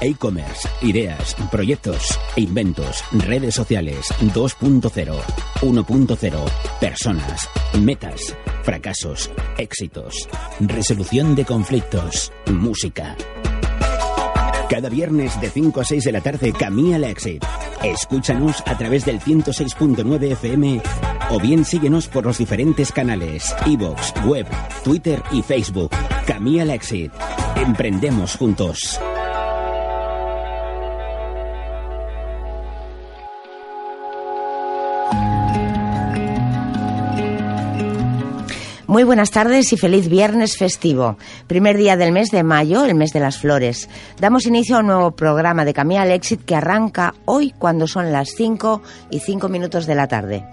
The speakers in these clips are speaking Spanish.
E-commerce, ideas, proyectos, inventos, redes sociales 2.0, 1.0, personas, metas, fracasos, éxitos, resolución de conflictos, música. Cada viernes de 5 a 6 de la tarde Camilla al Exit. Escúchanos a través del 106.9 FM o bien síguenos por los diferentes canales iVoox, web, Twitter y Facebook. Camilla al Exit. Emprendemos juntos. Muy buenas tardes y feliz viernes festivo. Primer día del mes de mayo, el mes de las flores. Damos inicio a un nuevo programa de al Exit que arranca hoy cuando son las 5 y 5 minutos de la tarde.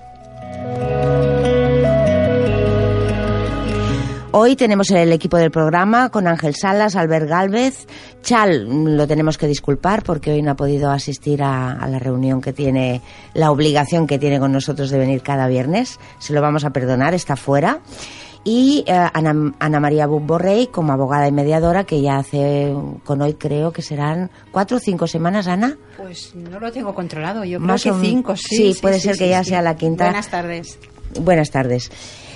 Hoy tenemos el equipo del programa con Ángel Salas, Albert Galvez. Chal lo tenemos que disculpar porque hoy no ha podido asistir a, a, la reunión que tiene, la obligación que tiene con nosotros de venir cada viernes. Se lo vamos a perdonar, está fuera y eh, Ana, Ana, María Borrey como abogada y mediadora que ya hace con hoy creo que serán cuatro o cinco semanas Ana pues no lo tengo controlado yo creo que cinco sí, sí, sí puede sí, ser que ya sea la quinta buenas tardes buenas tardes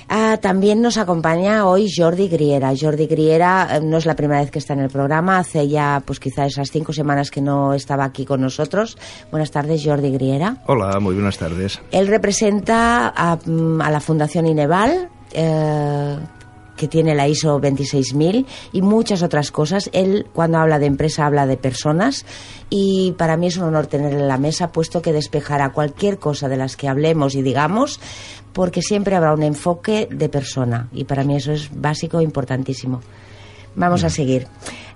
Ah, también nos acompaña hoy Jordi Griera. Jordi Griera eh, no es la primera vez que está en el programa, hace ya pues quizá esas cinco semanas que no estaba aquí con nosotros. Buenas tardes, Jordi Griera. Hola, muy buenas tardes. Él representa a, mm, a la Fundación Ineval, eh, que tiene la ISO 26000 y muchas otras cosas. Él, cuando habla de empresa, habla de personas y para mí es un honor tenerle en la mesa, puesto que despejará cualquier cosa de las que hablemos y digamos, porque siempre habrá un enfoque de persona y para mí eso es básico e importantísimo. Vamos a seguir.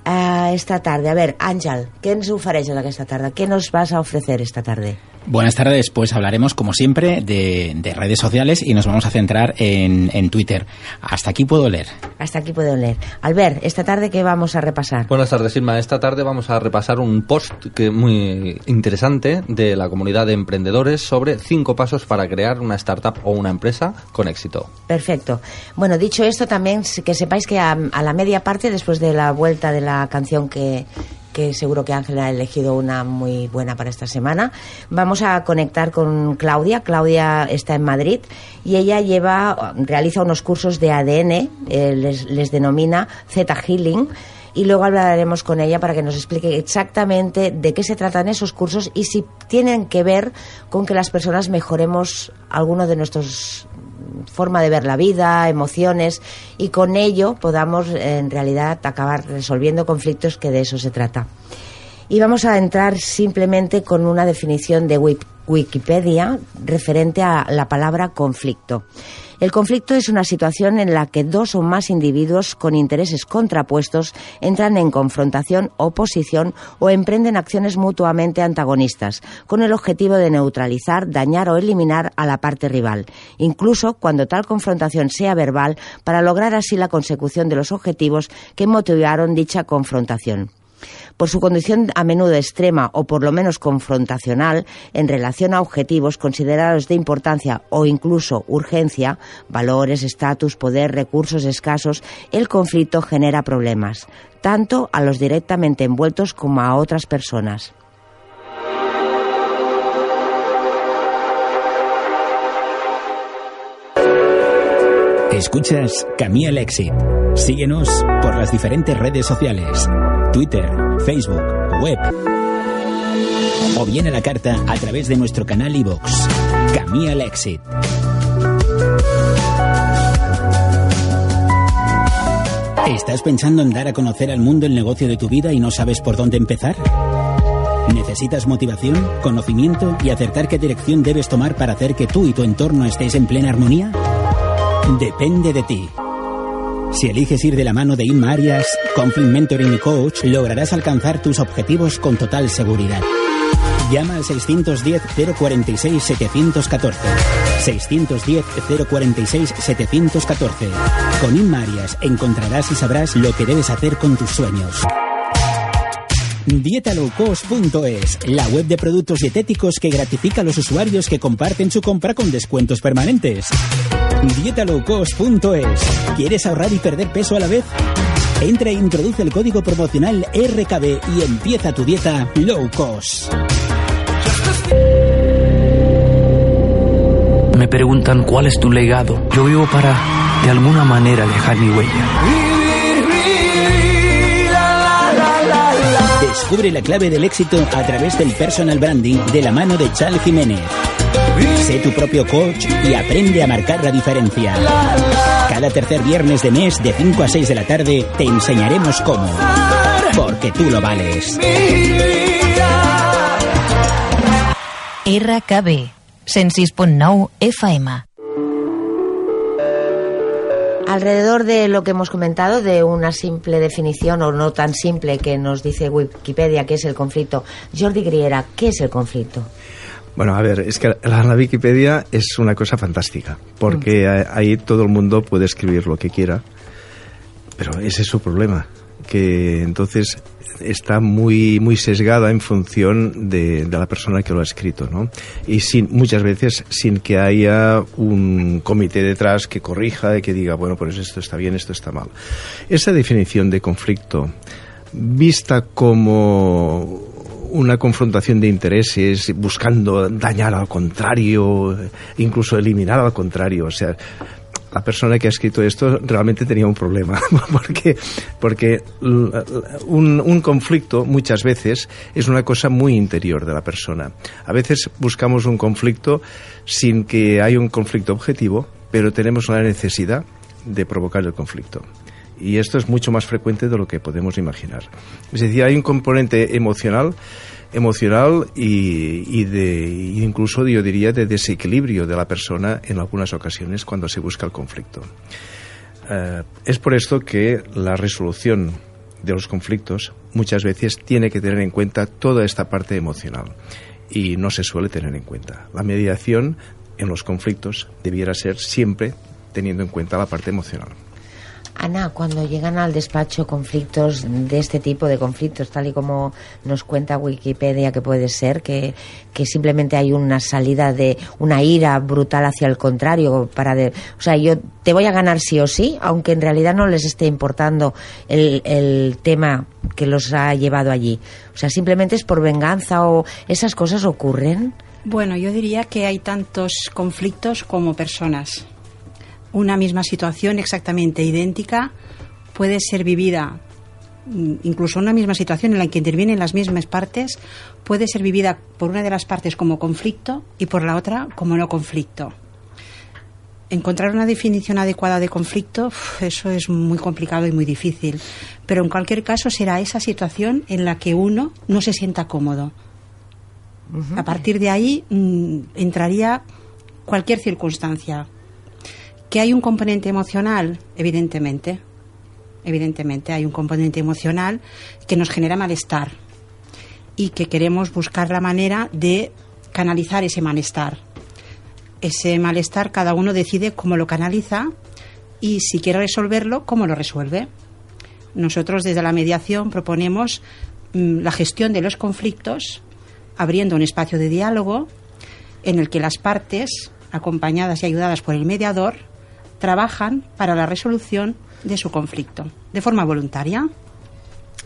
Uh, esta tarde, a ver, Àngel, què ens ofereix aquesta tarda? Què nos vas a ofrecer esta tarde? Buenas tardes, pues hablaremos como siempre de, de redes sociales y nos vamos a centrar en, en, Twitter. Hasta aquí puedo leer. Hasta aquí puedo leer. Albert, esta tarde qué vamos a repasar? Buenas tardes, Irma. Esta tarde vamos a repasar un post que muy interesante de la comunidad de emprendedores sobre cinco pasos para crear una startup o una empresa con éxito. Perfecto. Bueno, dicho esto, también que sepáis que a, a la media parte, después de la vuelta de la canción que que seguro que Ángel ha elegido una muy buena para esta semana. Vamos a conectar con Claudia. Claudia está en Madrid y ella lleva, realiza unos cursos de ADN, eh, les, les denomina Zeta Healing y luego hablaremos con ella para que nos explique exactamente de qué se tratan esos cursos y si tienen que ver con que las personas mejoremos alguno de nuestros forma de ver la vida, emociones y con ello podamos en realidad acabar resolviendo conflictos que de eso se trata. Y vamos a entrar simplemente con una definición de Wikipedia referente a la palabra conflicto. El conflicto es una situación en la que dos o más individuos con intereses contrapuestos entran en confrontación, oposición o emprenden acciones mutuamente antagonistas, con el objetivo de neutralizar, dañar o eliminar a la parte rival, incluso cuando tal confrontación sea verbal, para lograr así la consecución de los objetivos que motivaron dicha confrontación por su condición a menudo extrema o por lo menos confrontacional en relación a objetivos considerados de importancia o incluso urgencia, valores, estatus, poder, recursos escasos, el conflicto genera problemas, tanto a los directamente envueltos como a otras personas. Escuchas Camille Exit. Síguenos por las diferentes redes sociales. Twitter, Facebook, web o bien a la carta a través de nuestro canal iVox. Camilla al Exit. ¿Estás pensando en dar a conocer al mundo el negocio de tu vida y no sabes por dónde empezar? ¿Necesitas motivación, conocimiento y acertar qué dirección debes tomar para hacer que tú y tu entorno estéis en plena armonía? Depende de ti. Si eliges ir de la mano de Inma Arias, Conflict Mentoring y Coach, lograrás alcanzar tus objetivos con total seguridad. Llama al 610-046-714. 610-046-714. Con Inma Arias encontrarás y sabrás lo que debes hacer con tus sueños. Dietalowcost.es, la web de productos dietéticos que gratifica a los usuarios que comparten su compra con descuentos permanentes. Dietalowcost.es. ¿Quieres ahorrar y perder peso a la vez? Entra e introduce el código promocional RKB y empieza tu dieta low cost. Me preguntan cuál es tu legado. Yo vivo para, de alguna manera, dejar mi huella. Descubre la clave del éxito a través del personal branding de la mano de Chal Jiménez. Sé tu propio coach y aprende a marcar la diferencia. Cada tercer viernes de mes de 5 a 6 de la tarde te enseñaremos cómo. Porque tú lo vales. RKB 106.9 FM Alrededor de lo que hemos comentado, de una simple definición o no tan simple que nos dice Wikipedia que es el conflicto, Jordi Griera, ¿qué es el conflicto? Bueno, a ver, es que la, Wikipedia es una cosa fantástica, porque mm. ahí todo el mundo puede escribir lo que quiera, pero ese es su problema, que entonces está muy, muy sesgada en función de, la persona que lo ha escrito, ¿no? Y sin, muchas veces sin que haya un comité detrás que corrija y que diga, bueno, pues esto está bien, esto está mal. Esa definición de conflicto, vista como una confrontación de intereses buscando dañar al contrario, incluso eliminar al contrario. O sea, la persona que ha escrito esto realmente tenía un problema, porque, porque un, un, conflicto muchas veces es una cosa muy interior de la persona. A veces buscamos un conflicto sin que haya un conflicto objetivo, pero tenemos la necesidad de provocar el conflicto. Y esto es mucho más frecuente de lo que podemos imaginar. Es decir, hay un componente emocional emocional y, incluso yo diría de desequilibrio de la persona en algunas ocasiones cuando se busca el conflicto. Eh, es por esto que la resolución de los conflictos muchas veces tiene que tener en cuenta toda esta parte emocional y no se suele tener en cuenta. La mediación en los conflictos debiera ser siempre teniendo en cuenta la parte emocional. Ana, cuando llegan al despacho conflictos de este tipo de conflictos, tal y como nos cuenta Wikipedia que puede ser, que, simplemente hay una salida de una ira brutal hacia el contrario, para de, o sea, yo te voy a ganar sí o sí, aunque en realidad no les esté importando el tema que los ha llevado allí. O sea, simplemente es por venganza o esas cosas ocurren. Bueno, yo diría que hay tantos conflictos como personas una misma situación exactamente idéntica puede ser vivida, mm, incluso una misma situación en la que intervienen las mismas partes, puede ser vivida por una de las partes como conflicto y por la otra como no conflicto. Encontrar una definición adecuada de conflicto, eso es muy complicado y muy difícil. Pero en cualquier caso será esa situación en la que uno no se sienta cómodo. A partir de ahí mm, entraría cualquier circunstancia, ¿Que hay un componente emocional? Evidentemente. Evidentemente hay un componente emocional que nos genera malestar y que queremos buscar la manera de canalizar ese malestar. Ese malestar cada uno decide cómo lo canaliza y si quiere resolverlo, cómo lo resuelve. Nosotros desde la mediación proponemos mm, la gestión de los conflictos abriendo un espacio de diálogo en el que las partes, acompañadas y ayudadas por el mediador, trabajan para la resolución de su conflicto de forma voluntaria.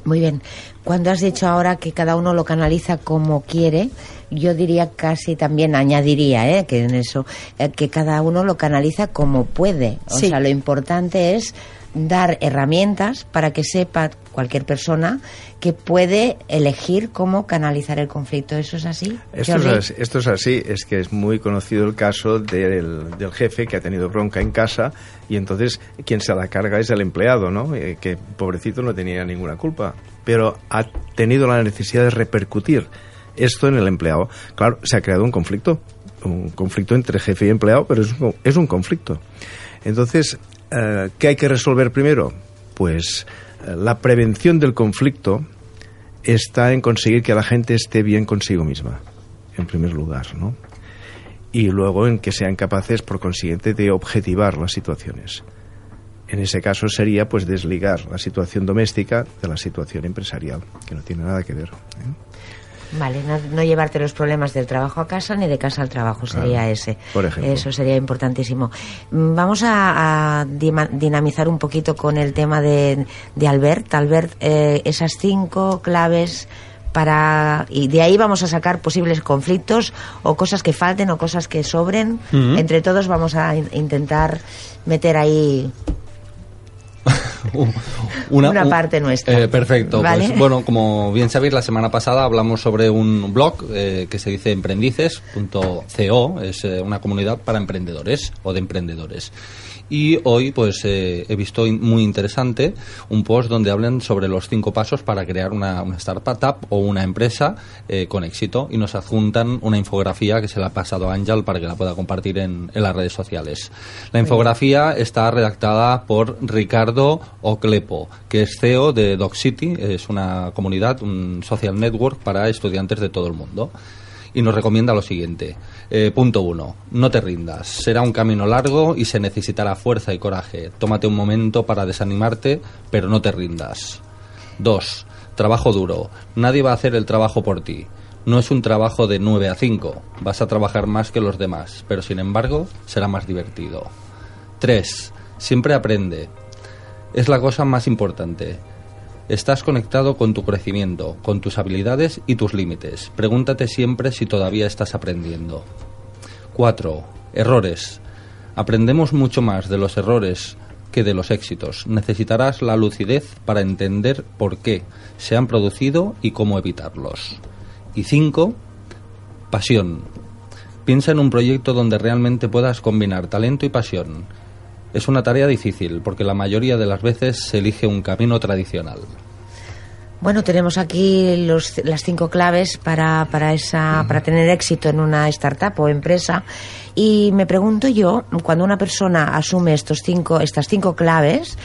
Muy bien. Cuando has dicho ahora que cada uno lo canaliza como quiere, yo diría casi también añadiría ¿eh? que en eso eh, que cada uno lo canaliza como puede. O sea, lo importante es dar herramientas para que sepa cualquier persona que puede elegir cómo canalizar el conflicto. ¿Eso es así? Esto, es así, esto es así. Es que es muy conocido el caso del, jefe que ha tenido bronca en casa y entonces quien se la carga es el empleado, ¿no? Eh, que pobrecito no tenía ninguna culpa, pero ha tenido la necesidad de repercutir esto en el empleado. Claro, se ha creado un conflicto, un conflicto entre jefe y empleado, pero es un, es un conflicto. Entonces, eh, ¿qué hay que resolver primero? Pues eh, la prevención del conflicto está en conseguir que la gente esté bien consigo misma, en primer lugar, ¿no? Y luego en que sean capaces, por consiguiente, de objetivar las situaciones. En ese caso sería, pues, desligar la situación doméstica de la situación empresarial, que no tiene nada que ver. ¿eh? Vale, no, no llevarte los problemas del trabajo a casa ni de casa al trabajo, sería Claro, ese. por ejemplo. Eso sería importantísimo. Mm, Vamos a, a dinamizar un poquito con el tema de, de Albert. Albert, eh, esas cinco claves para y de ahí vamos a sacar posibles conflictos o cosas que falten o cosas que sobren. Entre todos vamos a in- intentar meter ahí Una un- parte nuestra. Eh, perfecto. ¿Vale? Pues, bueno, como bien sabéis, la semana pasada hablamos sobre un blog eh, que se dice emprendices.co, es eh, una comunidad para emprendedores o de emprendedores. Y hoy, pues, eh, he visto in- muy interesante un post donde hablan sobre los cinco pasos para crear una, una startup o una empresa eh, con éxito y nos adjuntan una infografía que se la ha pasado a Ángel para que la pueda compartir en, en las redes sociales. La infografía está redactada por Ricardo Oclepo, que es CEO de Dog City, es una comunidad, un social network para estudiantes de todo el mundo. Y nos recomienda lo siguiente. Eh, punto uno, no te rindas. Será un camino largo y se necesitará fuerza y coraje. Tómate un momento para desanimarte, pero no te rindas. Dos, trabajo duro. Nadie va a hacer el trabajo por ti. No es un trabajo de 9 a 5. Vas a trabajar más que los demás, pero sin embargo será más divertido. 3. Siempre aprende. Es la cosa más importante. Estás conectado con tu crecimiento, con tus habilidades y tus límites. Pregúntate siempre si todavía estás aprendiendo. 4. Errores. Aprendemos mucho más de los errores que de los éxitos. Necesitarás la lucidez para entender por qué se han producido y cómo evitarlos. Y 5. Pasión. Piensa en un proyecto donde realmente puedas combinar talento y pasión. Es una tarea difícil porque la mayoría de las veces se elige un camino tradicional. Bueno, tenemos aquí los, las cinco claves para, para, esa, para tener éxito en una startup o empresa. Y me pregunto yo, cuando una persona asume estos cinco, estas cinco claves,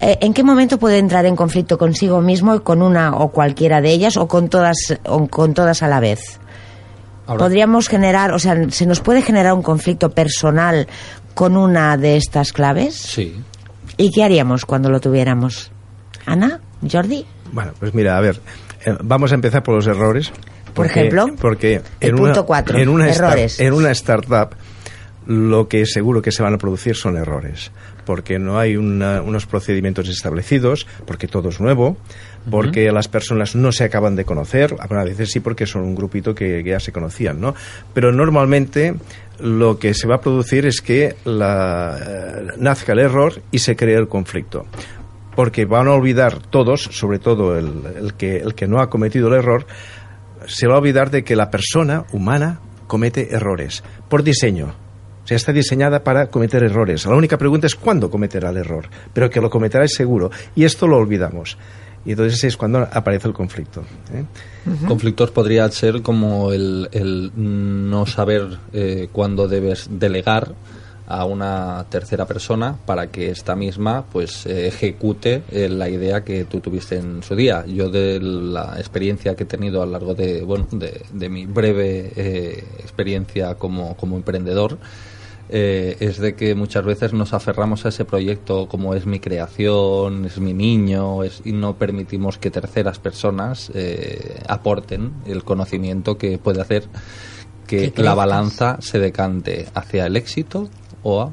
eh, ¿en qué momento puede entrar en conflicto consigo mismo y con una o cualquiera de ellas o con todas, o con todas a la vez? Ahora- ¿Podríamos generar, o sea, se nos puede generar un conflicto personal con una de estas claves? Sí. ¿Y qué haríamos cuando lo tuviéramos? Ana, Jordi. Bueno, pues mira, a ver, eh, vamos a empezar por los errores. Por ejemplo, porque el en punto una, cuatro, en una errores. en una startup lo que seguro que se van a producir son errores, porque no hay una- unos procedimientos establecidos, porque todo es nuevo, porque las personas no se acaban de conocer, a veces sí porque son un grupito que, que ya se conocían, ¿no? Pero normalmente lo que se va a producir es que la, eh, nazca el error y se cree el conflicto porque van a olvidar todos, sobre todo el, que, el que no ha cometido el error, se va a olvidar de que la persona humana comete errores por diseño. O sea, está diseñada para cometer errores. La única pregunta es cuándo cometerá el error, pero que lo cometerá es seguro. Y esto lo olvidamos. Y entonces es cuando aparece el conflicto. ¿eh? Conflictos podría ser como el, el no saber eh, cuándo debes delegar a una tercera persona para que esta misma pues ejecute eh, la idea que tú tuviste en su día. Yo de la experiencia que he tenido a lo largo de bueno de, de mi breve eh, experiencia como, como emprendedor eh, es de que muchas veces nos aferramos a ese proyecto como es mi creación, es mi niño, es, y no permitimos que terceras personas eh, aporten el conocimiento que puede hacer que la balanza se decante hacia el éxito o a-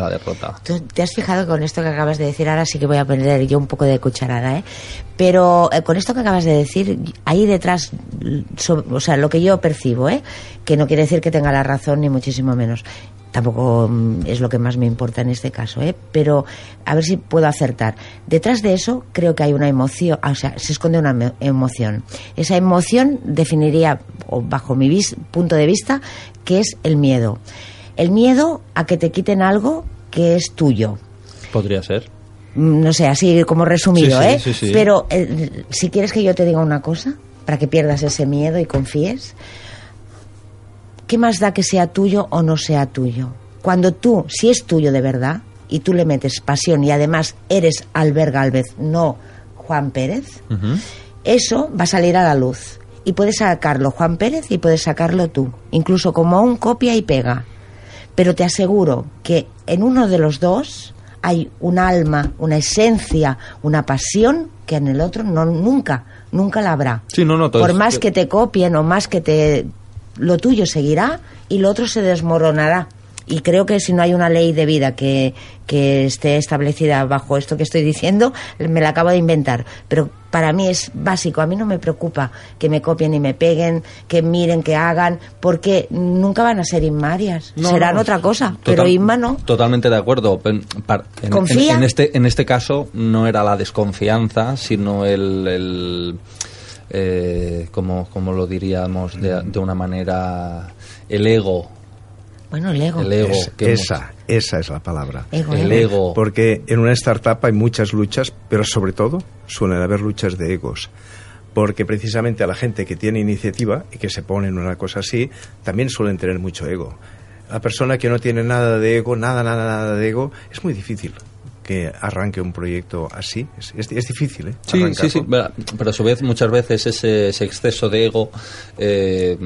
la derrota. ¿Tú te has fijado con esto que acabas de decir? Ahora sí que voy a poner yo un poco de cucharada, ¿eh? Pero eh, con esto que acabas de decir, ahí detrás, o sea, lo que yo percibo, ¿eh? Que no quiere decir que tenga la razón, ni muchísimo menos. Tampoco mm, es lo que más me importa en este caso, ¿eh? Pero a ver si puedo acertar. Detrás de eso creo que hay una emoción, o sea, se esconde una emo- emoción. Esa emoción definiría, bajo mi punto de vista, que es el miedo. El miedo a que te quiten algo que es tuyo. Podría ser. Mm, No sé, así como resumido, Sí, sí, ¿eh? sí, sí. Pero eh, si quieres que yo te diga una cosa, para que pierdas ese miedo y confíes, ¿qué más da que sea tuyo o no sea tuyo? Cuando tú, si es tuyo de verdad, y tú le metes pasión y además eres Albert Galvez, no Juan Pérez, eso va a salir a la luz. Y puedes sacarlo Juan Pérez y puedes sacarlo tú, incluso como un copia y pega. Pero te aseguro que en uno de los dos hay un alma, una esencia, una pasión que en el otro no nunca, nunca la habrá. Sí, no, no, todo Por más que te copien o más que te lo tuyo seguirá y lo otro se desmoronará. Y creo que si no hay una ley de vida que, que esté establecida bajo esto que estoy diciendo, me la acabo de inventar. Pero para mí es básico. A mí no me preocupa que me copien y me peguen, que miren, que hagan, porque nunca van a ser inmarias. No, Serán no, otra cosa. pero Inma no. Totalmente de acuerdo. En, Confía. en- en este, en este caso no era la desconfianza, sino el... el eh, como, como lo diríamos de, de una manera... El ego. Bueno, el ego. El ego. Es- que esa, esa es la palabra. Ego, El ego. ego. Porque en una startup hay muchas luchas, pero sobre todo suelen haber luchas de egos. Porque precisamente a la gente que tiene iniciativa y que se pone en una cosa así, también suelen tener mucho ego. La persona que no tiene nada de ego, nada, nada, nada de ego, es muy difícil que arranque un proyecto así. Es, es- es difícil, ¿eh? Sí, sí, Arrancarlo. sí, pero pero a su vez muchas veces ese, ese exceso de ego, eh,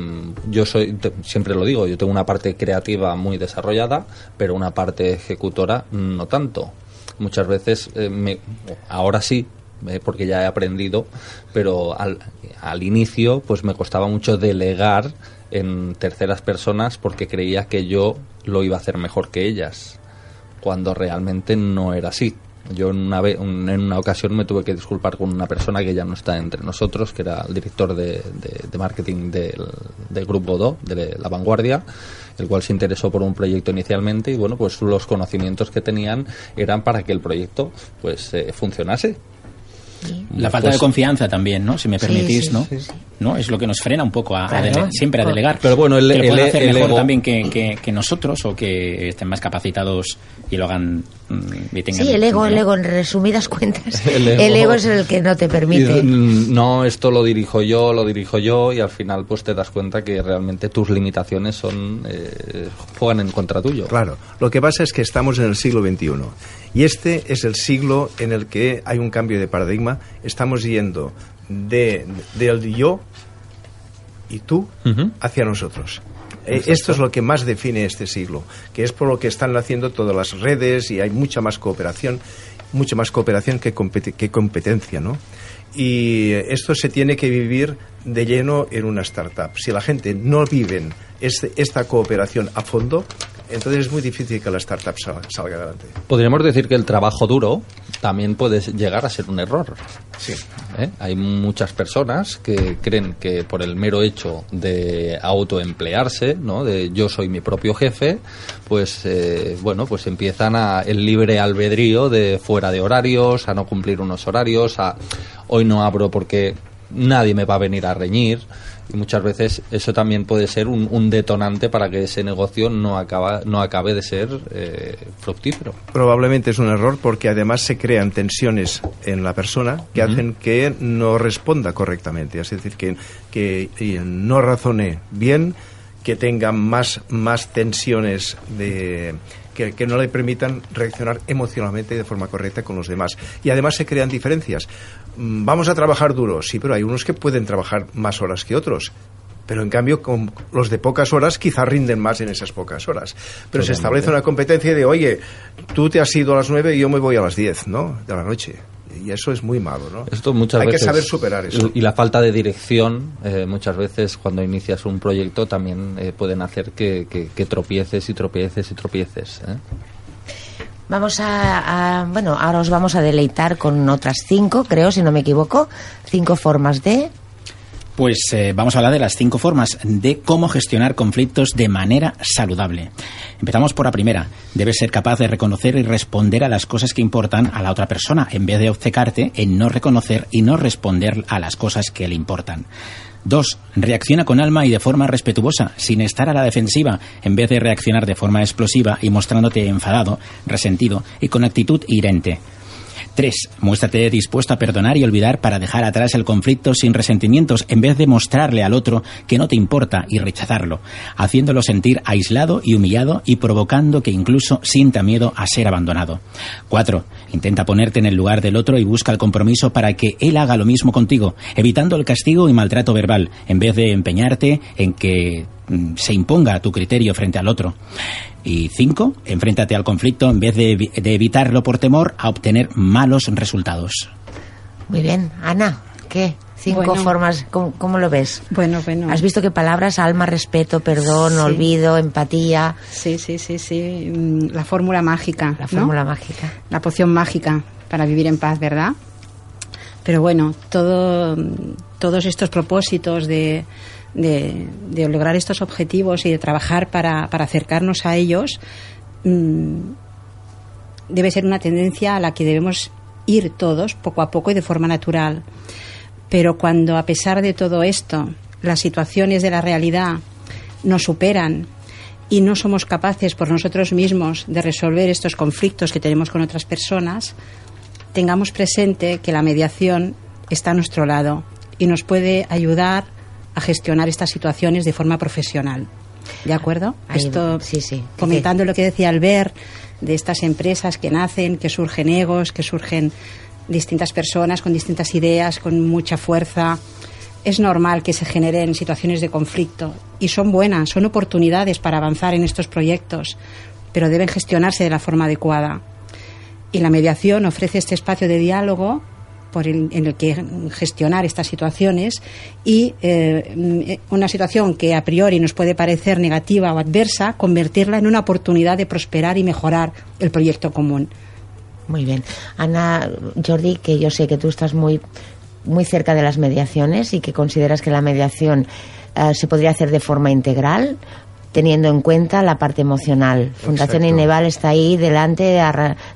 yo soy, te- siempre lo digo, yo tengo una parte creativa muy desarrollada, pero una parte ejecutora no tanto. Muchas veces, eh, me, ahora sí, eh, porque ya he aprendido, pero al, al inicio pues me costaba mucho delegar en terceras personas porque creía que yo lo iba a hacer mejor que ellas cuando realmente no era así. Yo en una, ve- un- en una ocasión me tuve que disculpar con una persona que ya no está entre nosotros, que era el director de, marketing del, del Grupo Godó, de La Vanguardia, el cual se interesó por un proyecto inicialmente y bueno, pues los conocimientos que tenían eran para que el proyecto pues eh, funcionase. La falta Pues- de confianza también, ¿no? Si me permitís, sí, ¿no? sí, sí. ¿no? Es lo que nos frena un poco a, a Claro. dele- siempre a Pues- delegar. Pero bueno, el- que lo puedan el- hacer el mejor ego- también que, que- que nosotros o que estén más capacitados y lo hagan mm, y tengan Sí, el ego, ¿no? el ego, en resumidas cuentas, El el ego. es el que no te permite. Y, mm, no, esto lo dirijo yo, lo dirijo yo y al final pues te das cuenta que realmente tus limitaciones son eh, juegan en contra tuyo. Claro, lo que pasa es que estamos en el siglo XXI y este es el siglo en el que hay un cambio de paradigma. Estamos yendo de, del yo y tú hacia nosotros. Eh, Esto es lo que más define este siglo, que es por lo que están haciendo todas las redes y hay mucha más cooperación, mucha más cooperación que, que competencia, ¿no? Y esto se tiene que vivir de lleno en una startup. Si la gente no vive este- esta cooperación a fondo, entonces es muy difícil que la startup sal- salga adelante. Podríamos decir que el trabajo duro también puede llegar a ser un error. Sí. ¿eh? Hay muchas personas que creen que por el mero hecho de autoemplearse, ¿no? de yo soy mi propio jefe, pues eh, bueno, pues empiezan a el libre albedrío de fuera de horarios, a no cumplir unos horarios, a hoy no abro porque nadie me va a venir a reñir. Y muchas veces eso también puede ser un, un detonante para que ese negocio no, acaba, no acabe de ser eh, fructífero. Probablemente es un error porque además se crean tensiones en la persona que hacen que no responda correctamente, es decir, que, que no razone bien, que tenga más, más tensiones de, que, que no le permitan reaccionar emocionalmente de forma correcta con los demás. Y además se crean diferencias. Mm, Vamos a trabajar duro, sí, pero hay unos que pueden trabajar más horas que otros. Pero en cambio, con los de pocas horas quizá rinden más en esas pocas horas. Pero se establece una competencia de, oye, tú te has ido a las nueve y yo me voy a las diez, ¿no? De la noche. Y eso es muy malo, ¿no? Esto muchas Hay veces, que saber superar eso. Y la falta de dirección, eh, muchas veces cuando inicias un proyecto también eh, pueden hacer que, que- que tropieces y tropieces y tropieces. ¿eh? Vamos a, bueno, ahora os vamos a deleitar con otras cinco, creo, si no me equivoco, cinco formas de Pues eh, vamos a hablar de las cinco formas de cómo gestionar conflictos de manera saludable. Empezamos por la primera. Debes ser capaz de reconocer y responder a las cosas que importan a la otra persona, en vez de obcecarte en no reconocer y no responder a las cosas que le importan. Dos, reacciona con alma y de forma respetuosa, sin estar a la defensiva, en vez de reaccionar de forma explosiva y mostrándote enfadado, resentido y con actitud hirente. 3. Muéstrate dispuesto a perdonar y olvidar para dejar atrás el conflicto sin resentimientos en vez de mostrarle al otro que no te importa y rechazarlo, haciéndolo sentir aislado y humillado y provocando que incluso sienta miedo a ser abandonado. 4. Intenta ponerte en el lugar del otro y busca el compromiso para que él haga lo mismo contigo, evitando el castigo y maltrato verbal, en vez de empeñarte en que se imponga tu criterio frente al otro. Y cinco, enfréntate al conflicto en vez de, de evitarlo por temor a obtener malos resultados. Muy bien. Ana, ¿qué? Cinco Bueno. formas, ¿cómo, cómo lo ves? Bueno, bueno. ¿Has visto qué palabras? Alma, respeto, perdón, Sí. olvido, empatía. Sí, sí, sí, sí. Mm, La fórmula mágica. La ¿no? fórmula mágica. La poción mágica para vivir en paz, ¿verdad? Pero bueno, todo, todos estos propósitos de, de, lograr estos objetivos y de trabajar para, para acercarnos a ellos mm, debe ser una tendencia a la que debemos ir todos poco a poco y de forma natural. Pero cuando, a pesar de todo esto, las situaciones de la realidad nos superan y no somos capaces por nosotros mismos de resolver estos conflictos que tenemos con otras personas, tengamos presente que la mediación está a nuestro lado y nos puede ayudar a gestionar estas situaciones de forma profesional. ¿De acuerdo? Ahí- Esto, sí, sí. comentando lo que decía Albert de estas empresas que nacen, que surgen egos, que surgen distintas personas con distintas ideas, con mucha fuerza. Es normal que se generen situaciones de conflicto y son buenas, son oportunidades para avanzar en estos proyectos, pero deben gestionarse de la forma adecuada. Y la mediación ofrece este espacio de diálogo por el- en el que gestionar estas situaciones y eh, una situación que a priori nos puede parecer negativa o adversa, convertirla en una oportunidad de prosperar y mejorar el proyecto común. Muy bien. Ana, Jordi, que yo sé que tú estás muy, muy cerca de las mediaciones y que consideras que la mediación eh, se podría hacer de forma integral, teniendo en cuenta la parte emocional. Fundación Exacto. Ineval está ahí delante,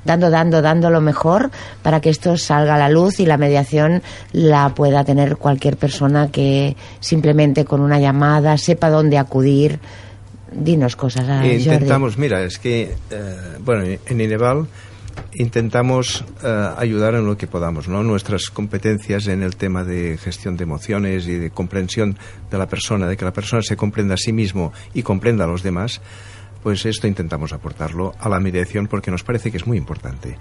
dando, dando, dando lo mejor para que esto salga a la luz y la mediación la pueda tener cualquier persona que simplemente con una llamada sepa dónde acudir. Dinos cosas, ah, E Jordi. intentamos, mira, es que, eh, bueno, en Ineval intentamos eh, ayudar en lo que podamos, ¿no? Nuestras competencias en el tema de gestión de emociones y de comprensión de la persona, de que la persona se comprenda a sí mismo y comprenda a los demás, pues esto intentamos aportarlo a la mediación porque nos parece que es muy importante.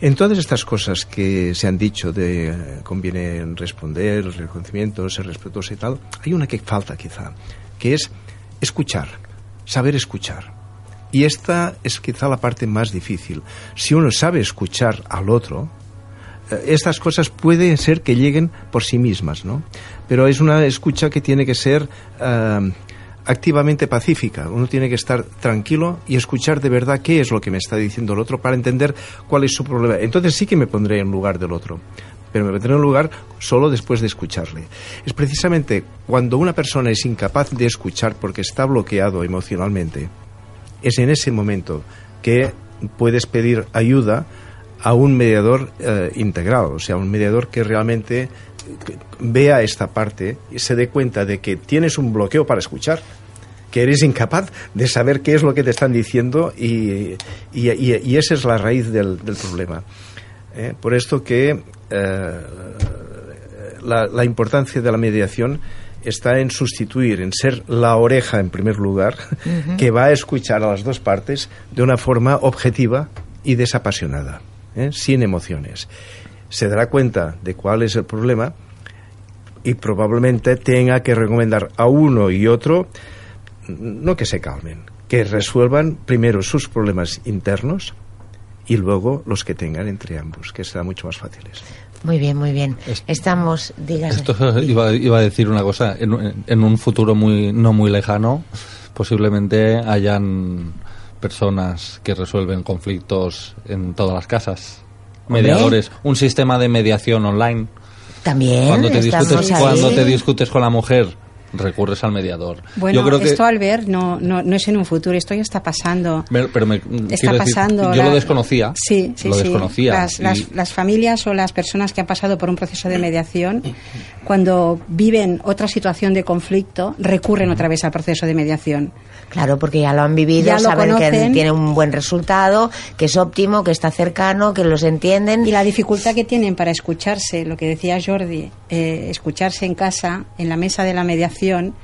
En todas estas cosas que se han dicho de eh, conviene responder, el reconocimiento, ser respetuoso y tal, hay una que falta quizá, que es escuchar, saber escuchar. Y esta es quizá la parte más difícil. Si uno sabe escuchar al otro, eh, estas cosas pueden ser que lleguen por sí mismas, ¿no? Pero es una escucha que tiene que ser eh, activamente pacífica. Uno tiene que estar tranquilo y escuchar de verdad qué es lo que me está diciendo el otro para entender cuál es su problema. Entonces sí que me pondré en lugar del otro. Pero me pondré en lugar solo después de escucharle. Es precisamente cuando una persona es incapaz de escuchar porque está bloqueado emocionalmente, es en ese momento que puedes pedir ayuda a un mediador eh, integral, o sea, un mediador que realmente eh, vea esta parte y se dé cuenta de que tienes un bloqueo para escuchar, que eres incapaz de saber qué es lo que te están diciendo y, esa es la raíz del, problema. ¿eh? Por esto que la importancia de la mediación está en sustituir, en ser la oreja en primer lugar, que va a escuchar a las dos partes de una forma objetiva y desapasionada, ¿eh? sin emociones. Se dará cuenta de cuál es el problema y probablemente tenga que recomendar a uno y otro no que se calmen, que resuelvan primero sus problemas internos y luego los que tengan entre ambos, que serán mucho más fáciles. Muy bien, muy bien. Estamos, dígase. Esto iba, iba a decir una cosa. En, en un futuro muy no muy lejano, posiblemente hayan personas que resuelven conflictos en todas las casas. Mediadores. Un sistema de mediación online. También Cuando te, discutes, ahí. cuando te discutes con la mujer, recurres al mediador. Bueno, Yo creo que esto al ver no, no, no es en un futuro, esto ya está pasando. Pero me, Está decir, pasando. yo la- lo desconocía. Sí, sí, lo sí. desconocía. Las, y- las- las familias o las personas que han pasado por un proceso de mediación, cuando viven otra situación de conflicto, recurren otra vez al proceso de mediación. Claro, porque ya lo han vivido, Ya saben que tiene un buen resultado, que es óptimo, que está cercano, que los entienden. Y la dificultad que tienen para escucharse, lo que decía Jordi, eh, escucharse en casa, en la mesa de la mediación,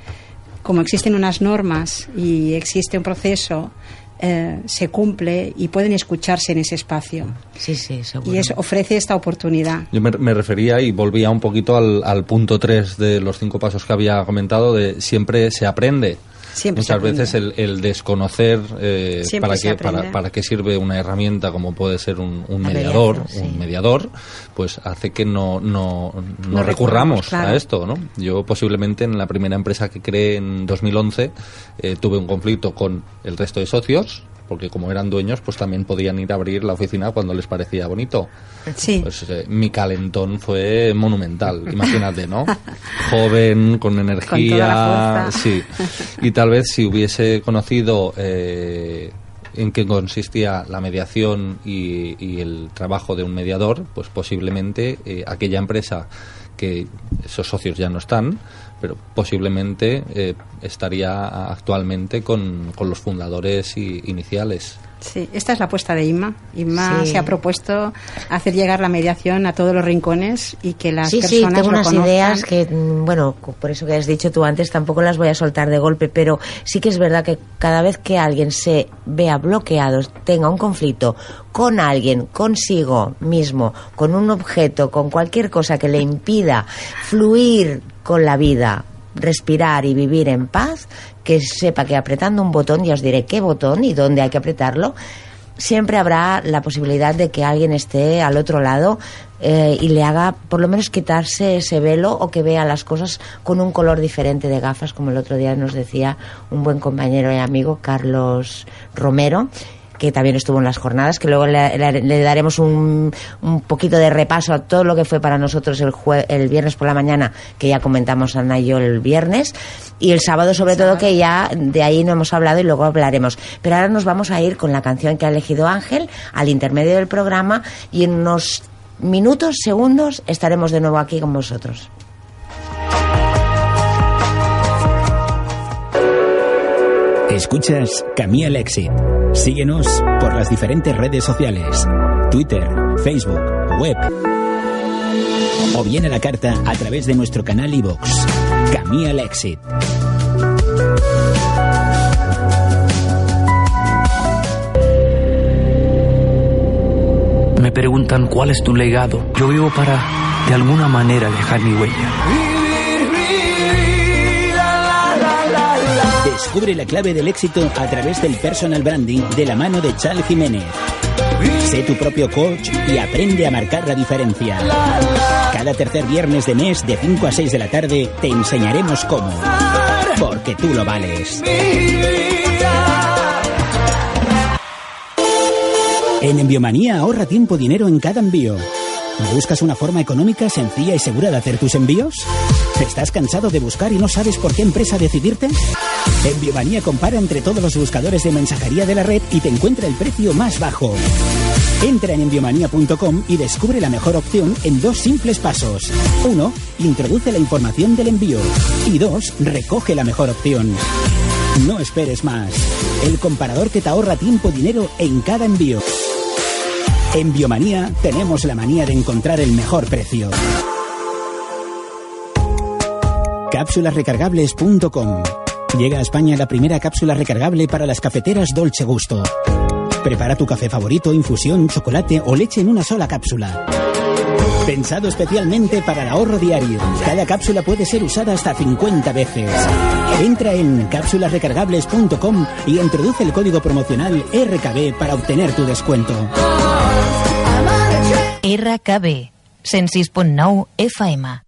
como existen unas normas y existe un proceso eh, se cumple y pueden escucharse en ese espacio. Sí, sí, seguro. Y eso ofrece esta oportunidad. Yo me, me refería y volvía un poquito al, al punto 3 de los cinco pasos que había comentado de siempre se aprende. Siempre Muchas veces el, el desconocer eh, para, qué, para, para qué sirve una herramienta como puede ser un, un mediador, sí. un mediador, pues hace que no, no, no No recurramos recurramos, claro. a esto. ¿no? Yo posiblemente en la primera empresa que creé en 2011 eh, tuve un conflicto con el resto de socios porque como eran dueños pues también podían ir a abrir la oficina cuando les parecía bonito. Sí. Pues eh, mi calentón fue monumental, imagínate, ¿no? Joven, con energía, Con sí. Y tal vez si hubiese conocido eh, en qué consistía la mediación y, y el trabajo de un mediador, pues posiblemente eh, aquella empresa que esos socios ya no están, pero posiblemente eh, estaría actualmente con, con los fundadores i- iniciales. Sí, esta es la apuesta de Inma. Inma Sí. se ha propuesto hacer llegar la mediación a todos los rincones y que las sí, sí, personas tengo lo unas conozcan. ideas que, mm, bueno, por eso que has dicho tú antes, tampoco las voy a soltar de golpe, pero sí que es verdad que cada vez que alguien se vea bloqueado, tenga un conflicto con alguien, consigo mismo, con un objeto, con cualquier cosa que le impida fluir con la vida, respirar y vivir en paz, que sepa que apretando un botón, ya os diré qué botón y dónde hay que apretarlo, siempre habrá la posibilidad de que alguien esté al otro lado eh, y le haga por lo menos quitarse ese velo o que vea las cosas con un color diferente de gafas, como el otro día nos decía un buen compañero y amigo, Carlos Romero que también estuvo en las jornadas, que luego le, le- le daremos un, un poquito de repaso a todo lo que fue para nosotros el, jue- el viernes por la mañana, que ya comentamos Ana y yo el viernes, y el sábado sobre todo que ya de ahí no hemos hablado y luego hablaremos. Pero ahora nos vamos a ir con la canción que ha elegido Ángel al intermedio del programa y en unos minutos, segundos, estaremos de nuevo aquí con vosotros. Escuchas Camille Exit. Síguenos por las diferentes redes sociales: Twitter, Facebook, web. O bien a la carta a través de nuestro canal iVoox. Camille Exit. Me preguntan cuál es tu legado. Yo vivo para, de alguna manera, dejar mi huella. Descubre la clave del éxito a través del personal branding de la mano de Chal Jiménez. Sé tu propio coach y aprende a marcar la diferencia. Cada tercer viernes de mes de 5 a 6 de la tarde te enseñaremos cómo. Porque tú lo vales. En Enviomanía ahorra tiempo y dinero en cada envío. ¿Buscas una forma económica, sencilla y segura de hacer tus envíos? ¿Estás cansado de buscar y no sabes por qué empresa decidirte? Enviomanía compara entre todos los buscadores de mensajería de la red y te encuentra el precio más bajo. Entra en enviomanía.com y descubre la mejor opción en dos simples pasos. Uno, introduce la información del envío. Y dos, recoge la mejor opción. No esperes más. El comparador que te ahorra tiempo y dinero en cada envío. En Biomanía tenemos la manía de encontrar el mejor precio. Cápsulasrecargables.com Llega a España la primera cápsula recargable para las cafeteras Dolce Gusto. Prepara tu café favorito, infusión, chocolate o leche en una sola cápsula. Pensado especialmente para el ahorro diario. Cada cápsula puede ser usada hasta 50 veces. Entra en cápsulasrecargables.com y introduce el código promocional RKB para obtener tu descuento. RKB 106.9 FM.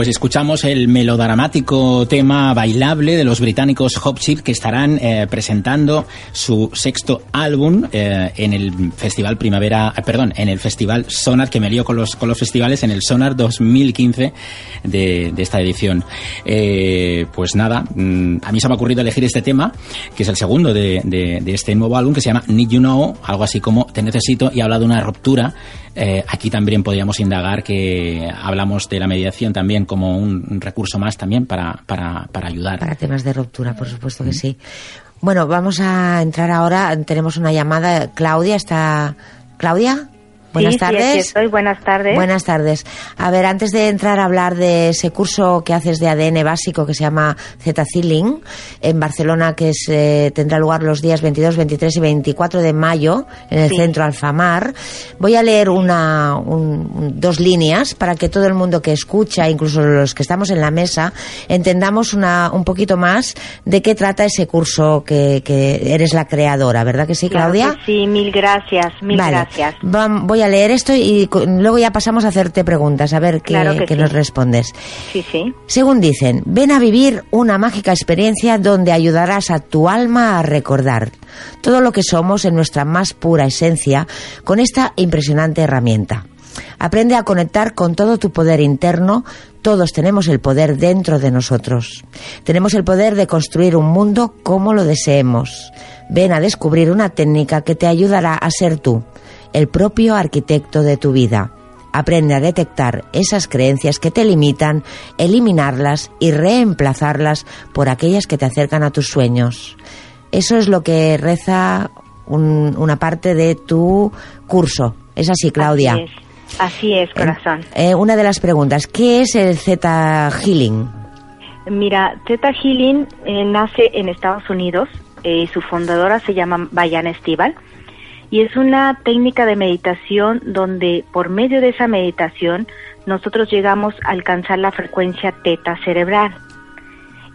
Pues escuchamos el melodramático tema bailable de los británicos Hop que estarán eh, presentando su sexto álbum eh, en el Festival Primavera, eh, perdón, en el Festival Sonar, que me lío con los, con los festivales, en el Sonar 2015 de, esta edición. Eh, pues nada, mm, a mí se me ha ocurrido elegir este tema, que es el segundo de, de- de este nuevo álbum, que se llama Need You Know, algo así como Te Necesito, y habla de una ruptura. Eh, aquí también podríamos indagar que hablamos de la mediación también como un, un recurso más también para, para, para ayudar. Para temas de ruptura, por supuesto que sí. Bueno, vamos a entrar ahora. Tenemos una llamada. Claudia está. ¿Claudia? Buenas Sí, sí, aquí tardes. estoy. Buenas tardes. Buenas tardes. A ver, antes de entrar a hablar de ese curso que haces de ADN básico que se llama Z-Healing en Barcelona, que es, eh, tendrá lugar los días 22, 23 y 24 de mayo en el Sí. centro Alfamar, voy a leer una, un- dos líneas para que todo el mundo que escucha, incluso los que estamos en la mesa, entendamos una, un poquito más de qué trata ese curso que, que eres la creadora, ¿verdad que sí, Claro Claudia? que sí, mil gracias, mil Vale. gracias. Vam- voy a leer esto y luego ya pasamos a hacerte preguntas, a ver qué, Claro que qué sí. nos respondes. Sí, sí. Según dicen, ven a vivir una mágica experiencia donde ayudarás a tu alma a recordar todo lo que somos en nuestra más pura esencia con esta impresionante herramienta. Aprende a conectar con todo tu poder interno. Todos tenemos el poder dentro de nosotros. Tenemos el poder de construir un mundo como lo deseemos. Ven a descubrir una técnica que te ayudará a ser tú, el propio arquitecto de tu vida. Aprende a detectar esas creencias que te limitan, eliminarlas y reemplazarlas por aquellas que te acercan a tus sueños. Eso es lo que reza un- una parte de tu curso. Es así, Claudia. Así es, Así es, corazón. Eh, una de las preguntas, ¿qué es el Z Healing? Mira, Theta Healing eh, nace en Estados Unidos. eh, su fundadora se llama Bayana Estival. Y es una técnica de meditación donde por medio de esa meditación nosotros llegamos a alcanzar la frecuencia teta cerebral.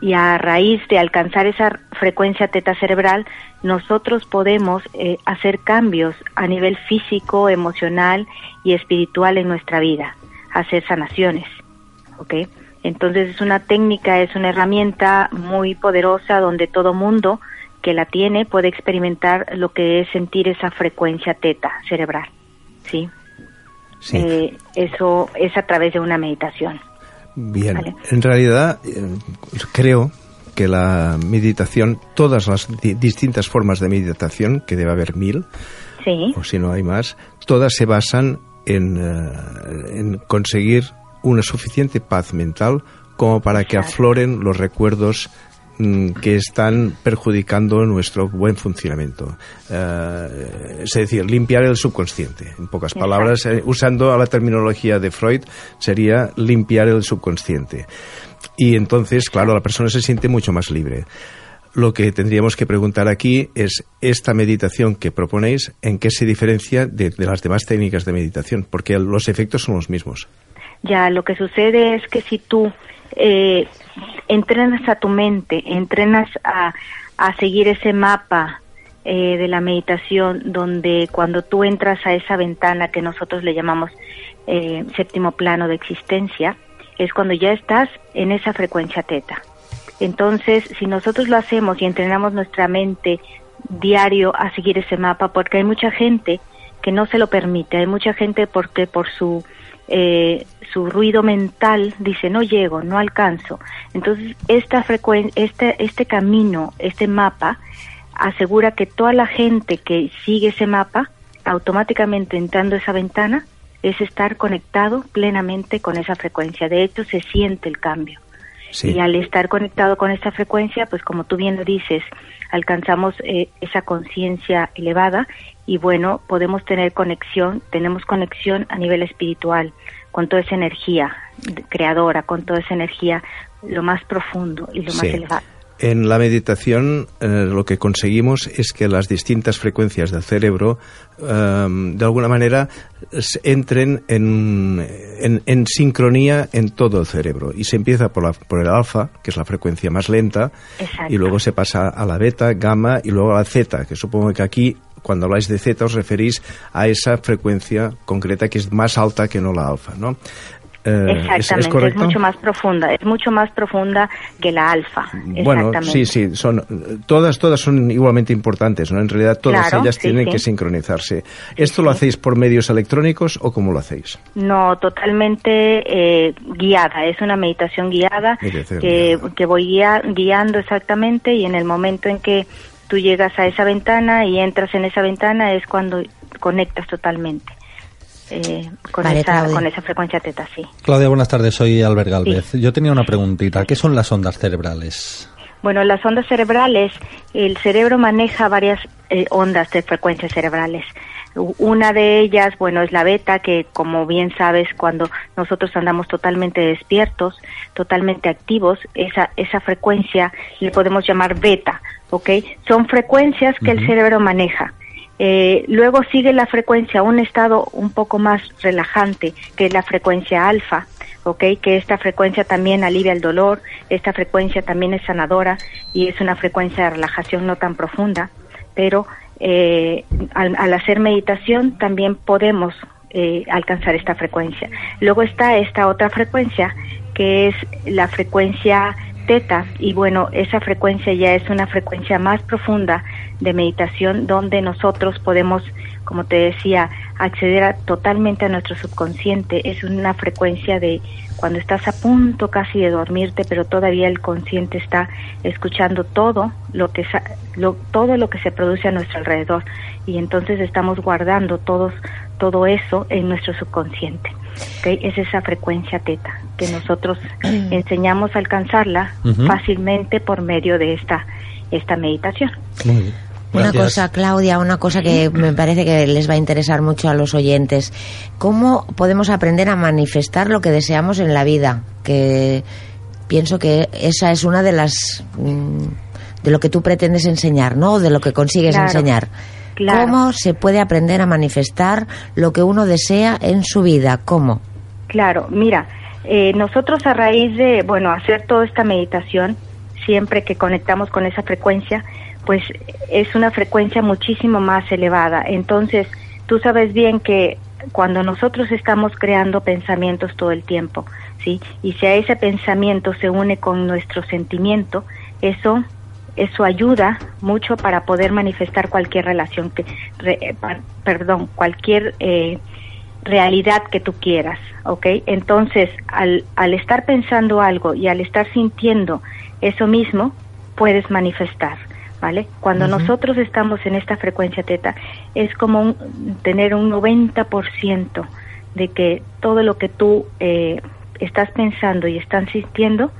Y a raíz de alcanzar esa frecuencia teta cerebral, nosotros podemos eh, hacer cambios a nivel físico, emocional y espiritual en nuestra vida, hacer sanaciones. ¿ok? Entonces es una técnica, es una herramienta muy poderosa donde todo mundo que la tiene puede experimentar lo que es sentir esa frecuencia teta cerebral, ¿sí? Sí. Eh, eso es a través de una meditación. Bien, Vale. en realidad eh, creo que la meditación, todas las di- distintas formas de meditación, que debe haber mil, Sí, o si no hay más, todas se basan en, eh, en conseguir una suficiente paz mental como para que afloren los recuerdos que están perjudicando nuestro buen funcionamiento. Eh, es decir, limpiar el subconsciente. En pocas Exacto. palabras, eh, usando a la terminología de Freud, sería limpiar el subconsciente. Y entonces, claro, la persona se siente mucho más libre. Lo que tendríamos que preguntar aquí es esta meditación que proponéis, ¿en qué se diferencia de, de las demás técnicas de meditación? Porque los efectos son los mismos. ya lo que sucede es que si tú eh, entrenas a tu mente, entrenas a, a seguir ese mapa eh, de la meditación, donde cuando tú entras a esa ventana que nosotros le llamamos eh, séptimo plano de existencia, es cuando ya estás en esa frecuencia teta. Entonces, si nosotros lo hacemos y entrenamos nuestra mente diario a seguir ese mapa, porque hay mucha gente que no se lo permite, hay mucha gente porque por su eh, su ruido mental dice no llego, no alcanzo. Entonces, esta frecuen este este camino, este mapa asegura que toda la gente que sigue ese mapa automáticamente entrando a esa ventana es estar conectado plenamente con esa frecuencia. De hecho, se siente el cambio. Sí. Y al estar conectado con esa frecuencia, pues como tú bien lo dices, alcanzamos eh, esa conciencia elevada y bueno, podemos tener conexión, tenemos conexión a nivel espiritual con toda esa energía creadora, con toda esa energía lo más profundo y lo Sí. más elevado. En la meditación eh, lo que conseguimos es que las distintas frecuencias del cerebro em, de alguna manera entren en, en- en sincronía en todo el cerebro. Y se empieza por, la- por el alfa, que es la frecuencia más lenta, Exacto. y luego se pasa a la beta, gamma y luego a la zeta, que supongo que aquí cuando habláis de zeta os referís a esa frecuencia concreta que es más alta que no la alfa, ¿no? Eh, ¿es- ¿es, mucho más profunda, es mucho más profunda que la alfa. Bueno, sí, sí, son todas, todas son igualmente importantes, ¿no? En realidad todas Claro, ellas sí, tienen sí. que sincronizarse. ¿Esto lo hacéis por medios electrónicos o cómo lo hacéis? No, totalmente eh, guiada, es una meditación guiada que, que voy guiando exactamente y en el momento en que tú llegas a esa ventana y entras en esa ventana es cuando conectas totalmente eh, con, Vale, esa, Claudia. con esa frecuencia teta, sí. Claudia, buenas tardes. Soy Albert Galvez. Yo tenía una preguntita. ¿Qué son las ondas cerebrales? Bueno, las ondas cerebrales, el cerebro maneja varias eh, ondas de frecuencias cerebrales. Una de ellas, bueno, es la beta, que como bien sabes, cuando nosotros andamos totalmente despiertos, totalmente activos, esa, esa frecuencia le podemos llamar beta, ¿ok? Son frecuencias que el cerebro maneja. Eh, luego sigue la frecuencia, un estado un poco más relajante, que es la frecuencia alfa, ¿ok? Que esta frecuencia también alivia el dolor, esta frecuencia también es sanadora y es una frecuencia de relajación no tan profunda, pero eh, al, hacer meditación también podemos eh, alcanzar esta frecuencia. Luego está esta otra frecuencia que es la frecuencia y bueno, esa frecuencia ya es una frecuencia más profunda de meditación donde nosotros podemos, como te decía, acceder a- totalmente a nuestro subconsciente. Es una frecuencia de cuando estás a punto casi de dormirte, pero todavía el consciente está escuchando todo lo que lo, todo lo que se produce a nuestro alrededor y entonces estamos guardando todos todo eso en nuestro subconsciente. Es esa frecuencia teta que nosotros enseñamos a alcanzarla fácilmente por medio de esta esta meditación. Muy bien. Una Gracias. cosa, Claudia, una cosa que me parece que les va a interesar mucho a los oyentes. ¿Cómo podemos aprender a manifestar lo que deseamos en la vida? Que pienso que esa es una de las mm, de lo que tú pretendes enseñar, ¿no? O De lo que consigues Claro, enseñar. Claro. ¿Cómo se puede aprender a manifestar lo que uno desea en su vida? ¿Cómo? Claro, mira, eh, nosotros a raíz de, bueno, hacer toda esta meditación, siempre que conectamos con esa frecuencia, pues es una frecuencia muchísimo más elevada. Entonces, tú sabes bien que cuando nosotros estamos creando pensamientos todo el tiempo, ¿sí? Y si a ese pensamiento se une con nuestro sentimiento, eso eso ayuda mucho para poder manifestar cualquier relación que, re- eh, perdón, cualquier eh, realidad que tú quieras, ¿ok? Entonces, al, al estar pensando algo y al estar sintiendo eso mismo, puedes manifestar, ¿vale? Cuando nosotros estamos en esta frecuencia teta, es como un- tener un 90% de que todo lo que tú eh, estás pensando y estás sintiendo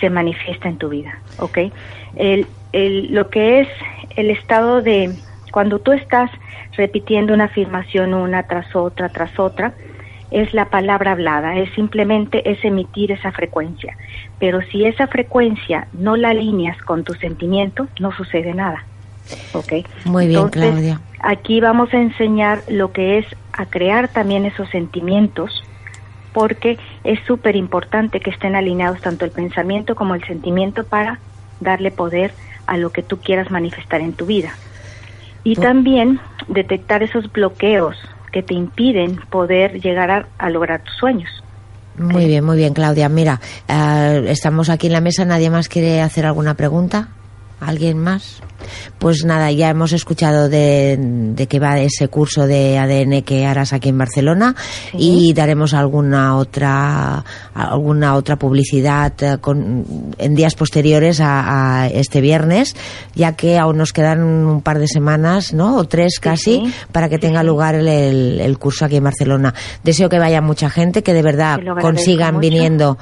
se manifiesta en tu vida, ¿ok? El, el- lo que es el estado de cuando tú estás repitiendo una afirmación una tras otra, tras otra, es la palabra hablada, es simplemente es emitir esa frecuencia. Pero si esa frecuencia no la alineas con tu sentimiento, no sucede nada. ¿Ok? Muy bien, Entonces, Claudia. Aquí vamos a enseñar lo que es a crear también esos sentimientos, porque es súper importante que estén alineados tanto el pensamiento como el sentimiento para darle poder a lo que tú quieras manifestar en tu vida. Y también detectar esos bloqueos que te impiden poder llegar a, a lograr tus sueños. Muy bien, muy bien, Claudia. Mira, eh, estamos aquí en la mesa. ¿Nadie más quiere hacer alguna pregunta? ¿Alguien más? Pues nada, ya hemos escuchado de, de que va ese curso de ADN que harás aquí en Barcelona y daremos alguna otra alguna otra publicidad eh, con, en días posteriores a, a este viernes, ya que aún nos quedan un par de semanas, ¿no? O tres casi, sí. para que tenga lugar el, el- el curso aquí en Barcelona. Deseo que vaya mucha gente, que de verdad consigan mucho. viniendo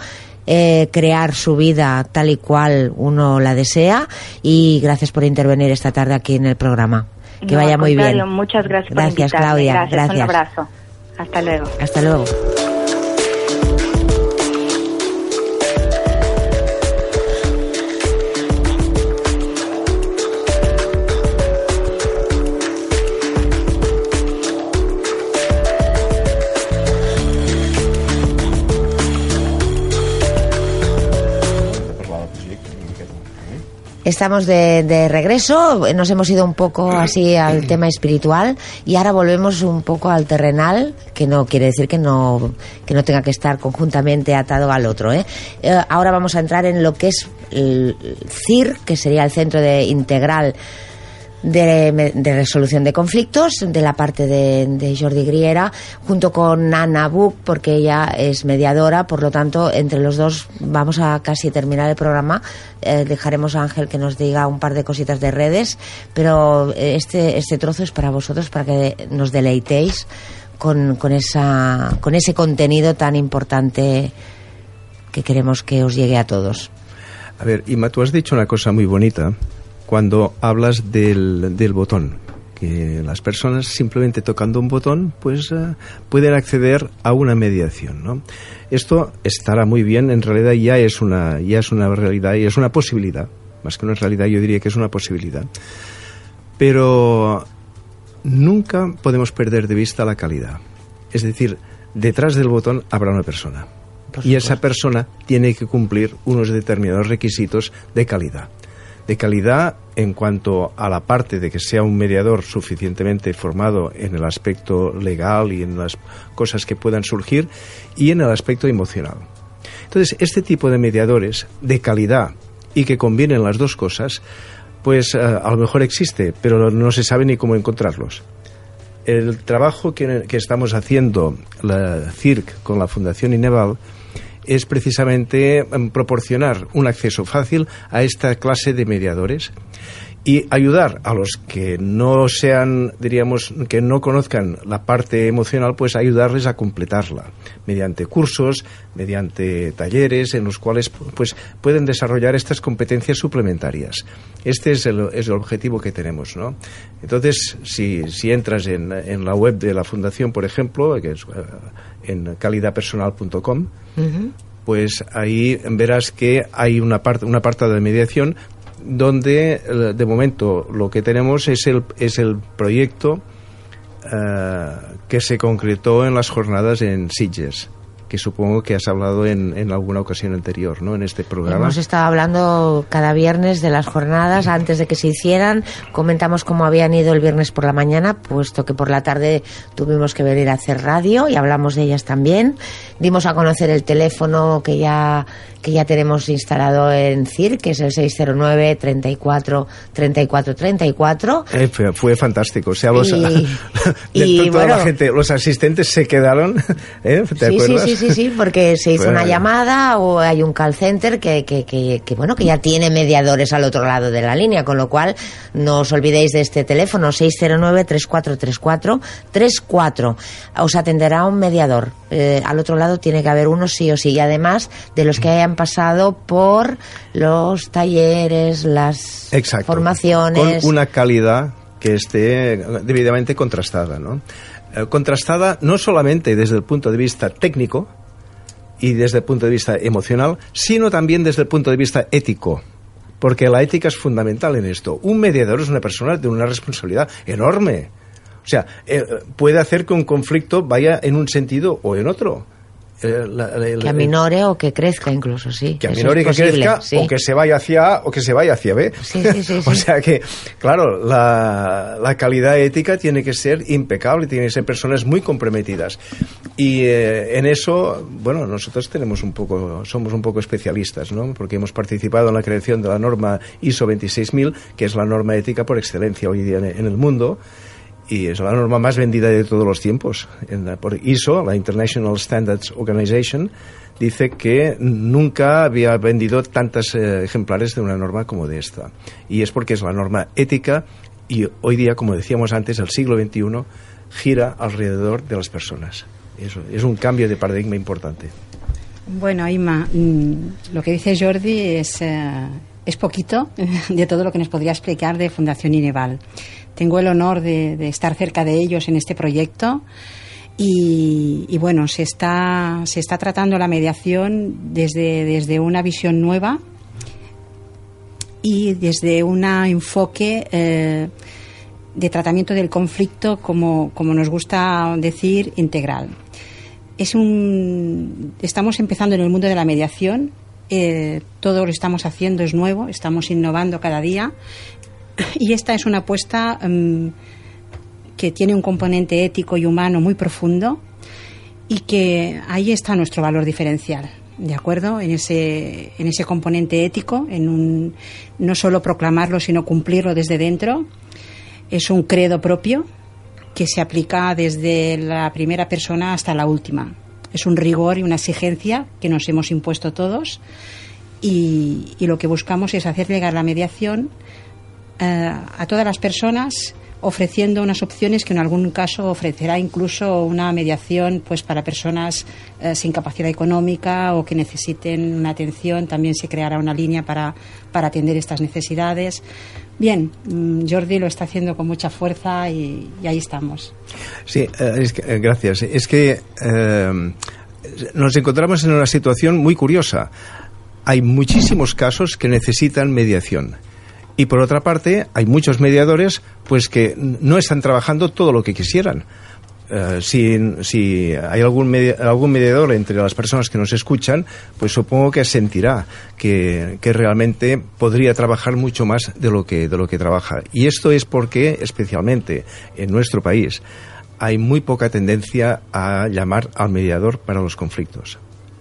eh, crear su vida tal y cual uno la desea y gracias por intervenir esta tarde aquí en el programa. Que No, vaya muy bien. Muchas gracias, Gracias, por. Claudia. Gracias, Gracias. Un abrazo. Hasta luego. Hasta luego. Estamos de, de regreso, nos hemos ido un poco así al tema espiritual y ahora volvemos un poco al terrenal, que no quiere decir que no, que no tenga que estar conjuntamente atado al otro. ¿eh? Eh, ahora vamos a entrar en lo que es el CIR, que sería el Centro de Integral de, de resolución de conflictos de la parte de, de Jordi Griera junto con Ana Buch porque ella es mediadora. Por lo tanto entre los dos vamos a casi terminar el programa. Eh, dejaremos a Ángel que nos diga un par de cositas de redes pero eh, este, este trozo es para vosotros para que nos deleitéis con, con, esa, con ese contenido tan importante que queremos que os llegue a todos. A ver, Ima, tú has dicho una cosa muy bonita cuando hablas del, del botón, que las personas simplemente tocando un botón pues eh, pueden acceder a una mediación, ¿no? Esto estará muy bien, en realidad ya es una ya es una realidad y es una posibilidad, más que una realidad yo diría que es una posibilidad. Pero nunca podemos perder de vista la calidad. Es decir, detrás del botón habrá una persona. Y esa persona tiene que cumplir unos determinados requisitos de calidad de calidad en cuanto a la parte de que sea un mediador suficientemente formado en el aspecto legal y en las cosas que puedan surgir y en el aspecto emocional. Entonces, este tipo de mediadores de calidad y que combinen las dos cosas, pues uh, a lo mejor existe, pero no se sabe ni cómo encontrarlos. El trabajo que, que estamos haciendo, la CIRC, con la Fundación Ineval, es precisamente proporcionar un acceso fácil a esta clase de mediadores y ayudar a los que no sean, diríamos, que no conozcan la parte emocional, pues ayudarles a completarla mediante cursos, mediante talleres en los cuales pues pueden desarrollar estas competencias suplementarias. Este es el, es el objetivo que tenemos, ¿no? Entonces, si, si entras en, en, la web de la fundación, por ejemplo, que es uh, en calidadpersonal.com, uh -huh. pues ahí verás que hay una parte, una parte de mediación donde de momento lo que tenemos es el, es el proyecto uh, que se concretó en las jornadas en Sitges que supongo que has hablado en, en, alguna ocasión anterior, ¿no? En este programa. Hemos estado hablando cada viernes de las jornadas antes de que se hicieran. Comentamos cómo habían ido el viernes por la mañana, puesto que por la tarde tuvimos que venir a hacer radio y hablamos de ellas también. Dimos a conocer el teléfono que ya que ya tenemos instalado en CIR, que es el 609 34 34 34. Eh, fue, fue, fantástico. O sea, los, y, y toda bueno, la gente, los asistentes se quedaron, ¿eh? ¿te sí, acuerdas? Sí, sí, sí, sí, porque se hizo una llamada o hay un call center que, que, que, que, bueno, que ya tiene mediadores al otro lado de la línea, con lo cual no os olvidéis de este teléfono 609 3434 34. Os atenderá un mediador. Eh, al otro lado tiene que haber uno sí o sí y además de los que hayan pasado por los talleres, las Exacto. formaciones. Con una calidad que esté debidamente contrastada, ¿no? Eh, contrastada no solamente desde el punto de vista técnico y desde el punto de vista emocional, sino también desde el punto de vista ético. Porque la ética es fundamental en esto. Un mediador es una persona de una responsabilidad enorme. O sea, eh, puede hacer que un conflicto vaya en un sentido o en otro. Eh, la, la, que aminore o que crezca incluso, sí. Que aminore, que crezca sí. o que se vaya hacia A o que se vaya hacia B. Sí, sí, sí, o sea que, claro, la, la, calidad ética tiene que ser impecable, tiene que ser personas muy comprometidas. Y eh, en eso, bueno, nosotros tenemos un poco, somos un poco especialistas, ¿no? Porque hemos participado en la creación de la norma ISO 26000, que es la norma ética por excelencia hoy día en, en el mundo y es la norma más vendida de todos los tiempos. Por ISO, la International Standards Organization, dice que nunca había vendido tantos eh, ejemplares de una norma como de esta. Y es porque es la norma ética y hoy día, como decíamos antes, el siglo XXI gira alrededor de las personas. Es un cambio de paradigma importante. Bueno, Ima, lo que dice Jordi es, eh, es poquito de todo lo que nos podría explicar de Fundación Ineval. Tengo el honor de, estar cerca de ellos en este proyecto. Y, y, bueno, se está, se está tratando la mediación desde, desde una visión nueva y desde un enfoque eh, de tratamiento del conflicto, como, como nos gusta decir, integral. Es un, estamos empezando en el mundo de la mediación Eh, todo lo que estamos haciendo es nuevo, estamos innovando cada día y esta es una apuesta mm, que tiene un componente ético y humano muy profundo y que ahí está nuestro valor diferencial. ¿De acuerdo? En ese, en ese componente ético, en un, no solo proclamarlo, sino cumplirlo desde dentro. Es un credo propio que se aplica desde la primera persona hasta la última. Es un rigor y una exigencia que nos hemos impuesto todos y, y lo que buscamos es hacer llegar la mediación a todas las personas ofreciendo unas opciones que en algún caso ofrecerá incluso una mediación pues para personas eh, sin capacidad económica o que necesiten una atención. También se creará una línea para, para atender estas necesidades. Bien mm, Jordi lo está haciendo con mucha fuerza y, ahí estamos. Sí eh, es que, eh, gracias. Es que eh, nos encontramos en una situación muy curiosa. Hay muchísimos casos que necesitan mediación y por otra parte, hay muchos mediadores pues que no están trabajando todo lo que quisieran. Uh, si, si, hay algún, media, algún, mediador entre las personas que nos escuchan, pues supongo que sentirá que, que, realmente podría trabajar mucho más de lo, que, de lo que trabaja. Y esto es porque, especialmente en nuestro país, hay muy poca tendencia a llamar al mediador para los conflictos.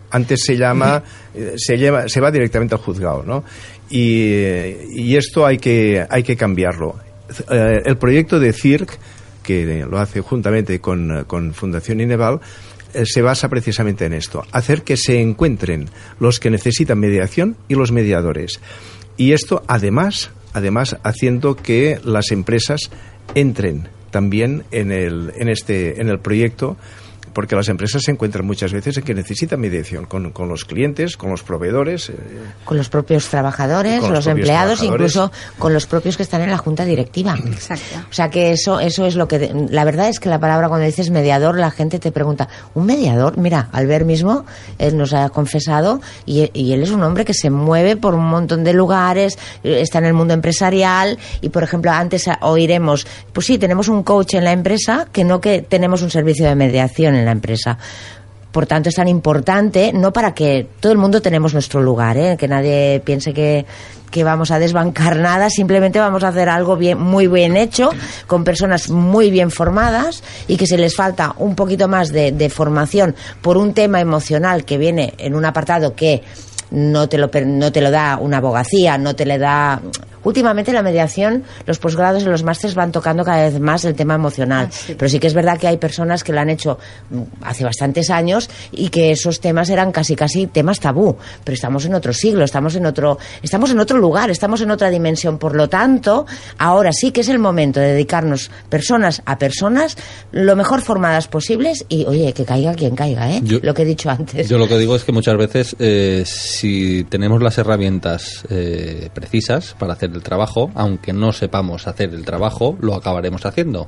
Antes se llama, eh, se, lleva, se va directamente al juzgado, ¿no? Y, esto hay que, hay que cambiarlo. Eh, el proyecto de CIRC, que lo hace juntamente con, con Fundación Ineval, eh, se basa precisamente en esto, hacer que se encuentren los que necesitan mediación y los mediadores. Y esto, además, además haciendo que las empresas entren también en, el, en, este, en el proyecto porque las empresas se encuentran muchas veces en que necesitan mediación con, con los clientes, con los proveedores. Eh, con los propios trabajadores, los, los empleados, incluso con los propios que están en la junta directiva. Exacto. O sea que eso, eso es lo que. La verdad es que la palabra cuando dices mediador, la gente te pregunta, ¿un mediador? Mira, Albert mismo, él nos ha confesado, y, y él es un hombre que se mueve por un montón de lugares, está en el mundo empresarial, y por ejemplo, antes oiremos, pues sí, tenemos un coach en la empresa, que no que tenemos un servicio de mediación en la empresa. Por tanto, es tan importante, no para que todo el mundo tenemos nuestro lugar, ¿eh? que nadie piense que, que vamos a desbancar nada, simplemente vamos a hacer algo bien, muy bien hecho, con personas muy bien formadas y que se les falta un poquito más de, de formación por un tema emocional que viene en un apartado que no te lo no te lo da una abogacía, no te le da últimamente la mediación, los posgrados y los másteres van tocando cada vez más el tema emocional, Ah, sí. pero sí que es verdad que hay personas que lo han hecho mm, hace bastantes años y que esos temas eran casi casi temas tabú, pero estamos en otro siglo, estamos en otro estamos en otro lugar, estamos en otra dimensión, por lo tanto, ahora sí que es el momento de dedicarnos personas a personas lo mejor formadas posibles y oye, que caiga quien caiga, ¿eh? Yo- lo que he dicho antes. Yo lo que digo es que muchas veces, eh, si tenemos las herramientas eh, precisas para hacer el trabajo, aunque no sepamos hacer el trabajo, lo acabaremos haciendo.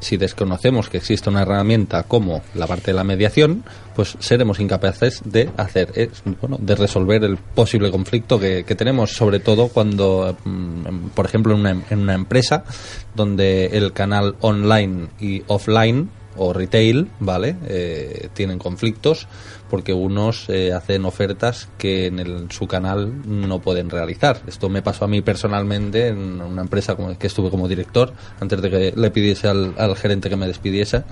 Si desconocemos que existe una herramienta como la parte de la mediación, pues seremos incapaces de hacer, eh, bueno, de resolver el posible conflicto que, que tenemos, sobre todo cuando, mm, por ejemplo, en una, en una empresa donde el canal online y offline o retail, ¿vale? Eh, tienen conflictos porque unos eh, hacen ofertas que en el- su canal no pueden realizar. Esto me pasó a mí personalmente en una empresa como, que estuve como director antes de que le pidiese al, al gerente que me despidiese.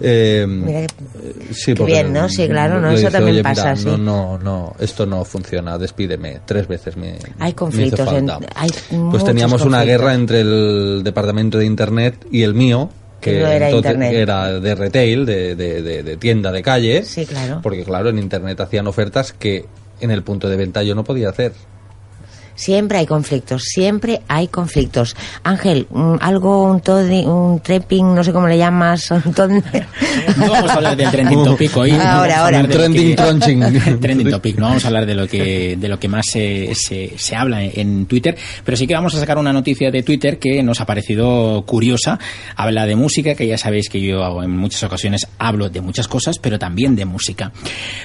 Eh, Mira que- sí, porque bien, ¿no? Sí, claro, ¿no? le Eso dije, también "Oye, pasa, mira, sí. No, no, no, esto no funciona, despídeme. Tres veces me, Hay me conflictos hizo en- falta. hay pues teníamos una guerra entre el departamento de internet y el mío que no era entonces internet. era de retail, de, de- de- de tienda de calle. Sí, claro. Porque claro, en internet hacían ofertas que en el punto de venta yo no podía hacer. Siempre hay conflictos, siempre hay conflictos. Ángel, mm, algo, un, todi- un trepping, no sé cómo le llamas, un No vamos a hablar del trending topic hoy. Ahora, ahora. hablar de lo Trending que- trunching. trending topic. No vamos a hablar de lo que de lo que más se, se, se habla en, Twitter, pero sí que vamos a sacar una noticia de Twitter que nos ha parecido curiosa. Habla de música, que ya sabéis que yo en muchas ocasiones hablo de muchas cosas, pero también de música.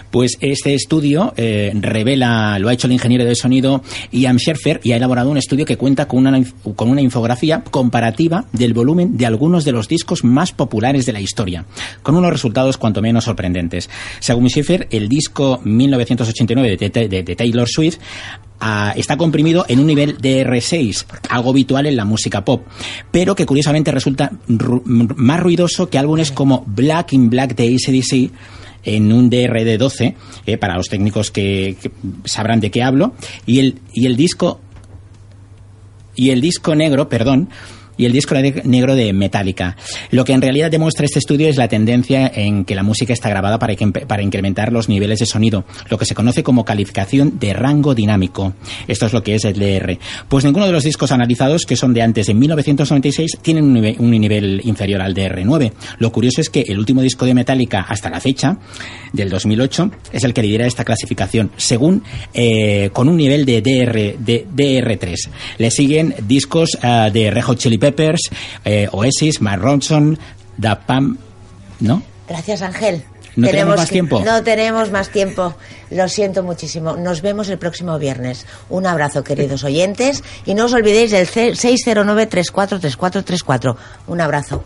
Pues este estudio eh, revela, lo ha hecho el ingeniero de sonido Ian Scherfer y ha elaborado un estudio que cuenta con una, con una infografía comparativa del volumen de algunos de los discos más populares de la historia, con unos resultados cuanto menos sorprendentes. Según Scherfer, el disco 1989 de, Taylor Swift ah, está comprimido en un nivel de R6, algo habitual en la música pop, pero que curiosamente resulta más ruidoso que álbumes como Black in Black de ACDC en un DRD12, eh, para los técnicos que, sabrán de qué hablo, y el, y el disco y el disco negro, perdón, y el disco negro de Metallica. Lo que en realidad demuestra este estudio es la tendencia en que la música está grabada para, para incrementar los niveles de sonido, lo que se conoce como calificación de rango dinámico. Esto es lo que es el DR. Pues ninguno de los discos analizados, que son de antes de 1996, tienen un nivel, inferior al DR9. Lo curioso es que el último disco de Metallica hasta la fecha, del 2008, es el que lidera esta clasificación, según eh, con un nivel de, DR, de DR3. Le siguen discos uh, de Rejo Chili Peppers, eh, Oasis, Mark Da Pam, ¿no? Gracias, Ángel. No tenemos, más tiempo. No tenemos más tiempo. Lo siento muchísimo. Nos vemos el próximo viernes. Un abrazo, queridos oyentes, y no os olvidéis del 609-343434. Un abrazo.